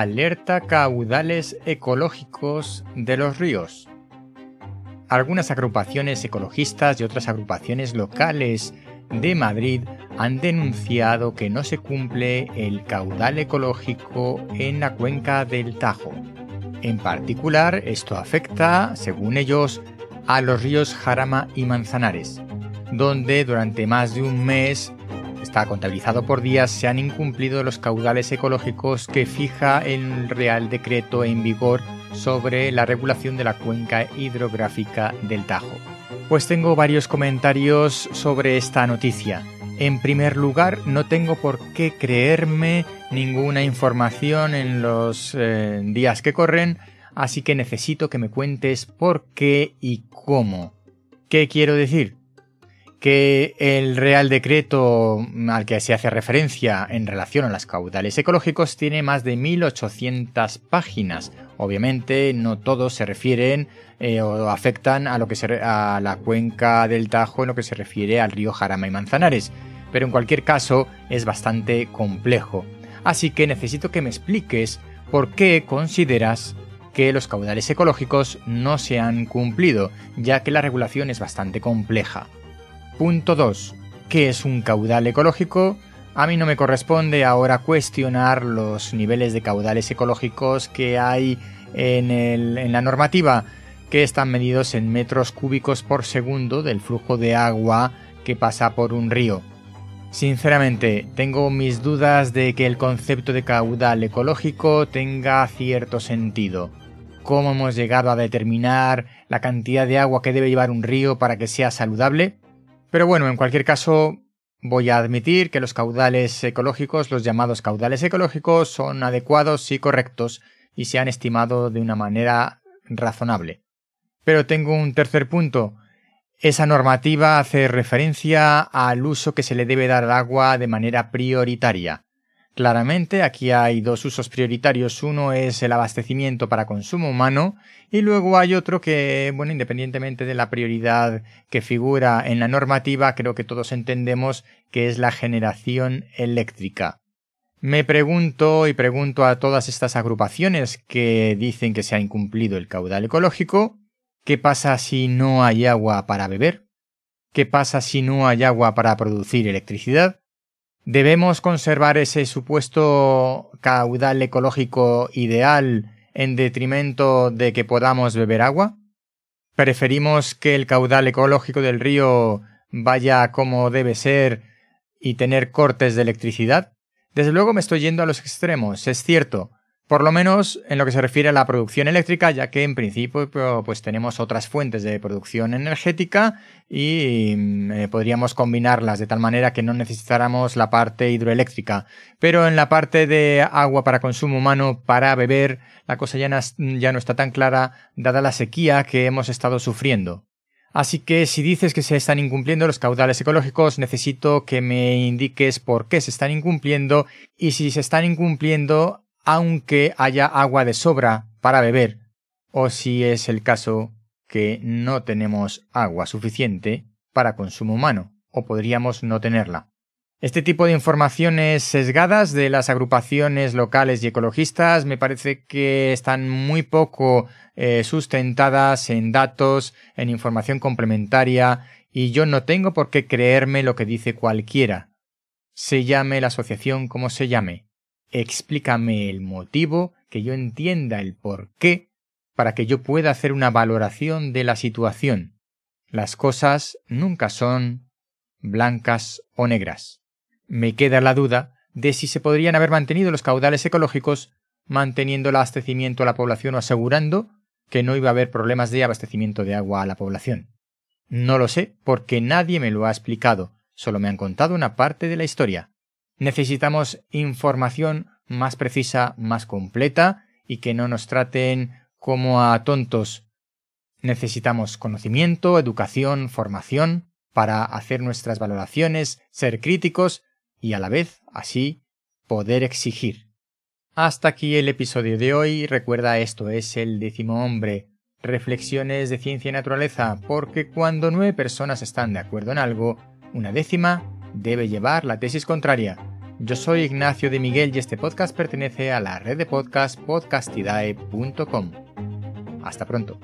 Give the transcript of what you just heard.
alerta caudales ecológicos de los ríos. Algunas agrupaciones ecologistas y otras agrupaciones locales de Madrid han denunciado que no se cumple el caudal ecológico en la cuenca del Tajo. En particular, esto afecta, según ellos, a los ríos Jarama y Manzanares, donde durante más de un mes está contabilizado por días, se han incumplido los caudales ecológicos que fija el Real Decreto en vigor sobre la regulación de la cuenca hidrográfica del Tajo. Pues tengo varios comentarios sobre esta noticia. En primer lugar, no tengo por qué creerme ninguna información en los eh, días que corren, así que necesito que me cuentes por qué y cómo. ¿Qué quiero decir? Que el Real Decreto al que se hace referencia en relación a los caudales ecológicos tiene más de 1.800 páginas. Obviamente no todos se refieren eh, o afectan a, lo que a la cuenca del Tajo en lo que se refiere al río Jarama y Manzanares, pero en cualquier caso es bastante complejo. Así que necesito que me expliques por qué consideras que los caudales ecológicos no se han cumplido, ya que la regulación es bastante compleja. Punto 2. ¿Qué es un caudal ecológico? A mí no me corresponde ahora cuestionar los niveles de caudales ecológicos que hay en, en, la normativa, que están medidos en metros cúbicos por segundo del flujo de agua que pasa por un río. Sinceramente, tengo mis dudas de que el concepto de caudal ecológico tenga cierto sentido. ¿Cómo hemos llegado a determinar la cantidad de agua que debe llevar un río para que sea saludable? Pero bueno, en cualquier caso, voy a admitir que los caudales ecológicos, los llamados caudales ecológicos, son adecuados y correctos y se han estimado de una manera razonable. Pero tengo un tercer punto. Esa normativa hace referencia al uso que se le debe dar al agua de manera prioritaria. Claramente aquí hay dos usos prioritarios. Uno es el abastecimiento para consumo humano y luego hay otro que, bueno, independientemente de la prioridad que figura en la normativa, creo que todos entendemos que es la generación eléctrica. Me pregunto y pregunto a todas estas agrupaciones que dicen que se ha incumplido el caudal ecológico, ¿qué pasa si no hay agua para beber? ¿Qué pasa si no hay agua para producir electricidad? ¿Debemos conservar ese supuesto caudal ecológico ideal en detrimento de que podamos beber agua? ¿Preferimos que el caudal ecológico del río vaya como debe ser y tener cortes de electricidad? Desde luego me estoy yendo a los extremos, es cierto, por lo menos en lo que se refiere a la producción eléctrica, ya que en principio pues tenemos otras fuentes de producción energética y mm, eh, podríamos combinarlas de tal manera que no necesitáramos la parte hidroeléctrica. Pero en la parte de agua para consumo humano, para beber, la cosa ya ya no está tan clara dada la sequía que hemos estado sufriendo. Así que si dices que se están incumpliendo los caudales ecológicos, necesito que me indiques por qué se están incumpliendo y si se están incumpliendo aunque haya agua de sobra para beber, o si es el caso que no tenemos agua suficiente para consumo humano, o podríamos no tenerla. Este tipo de informaciones sesgadas de las agrupaciones locales y ecologistas me parece que están muy poco eh, sustentadas en datos, en información complementaria, y yo no tengo por qué creerme lo que dice cualquiera. Se llame la asociación como se llame explícame el motivo, que yo entienda el por qué, para que yo pueda hacer una valoración de la situación. Las cosas nunca son blancas o negras. Me queda la duda de si se podrían haber mantenido los caudales ecológicos manteniendo el abastecimiento a la población o asegurando que no iba a haber problemas de abastecimiento de agua a la población. No lo sé porque nadie me lo ha explicado, solo me han contado una parte de la historia. Necesitamos información más precisa, más completa y que no nos traten como a tontos. Necesitamos conocimiento, educación, formación para hacer nuestras valoraciones, ser críticos y a la vez, así, poder exigir. Hasta aquí el episodio de hoy. Recuerda esto es el décimo hombre. Reflexiones de ciencia y naturaleza, porque cuando nueve personas están de acuerdo en algo, una décima debe llevar la tesis contraria. Yo soy Ignacio de Miguel y este podcast pertenece a la red de podcast podcastidae.com. Hasta pronto.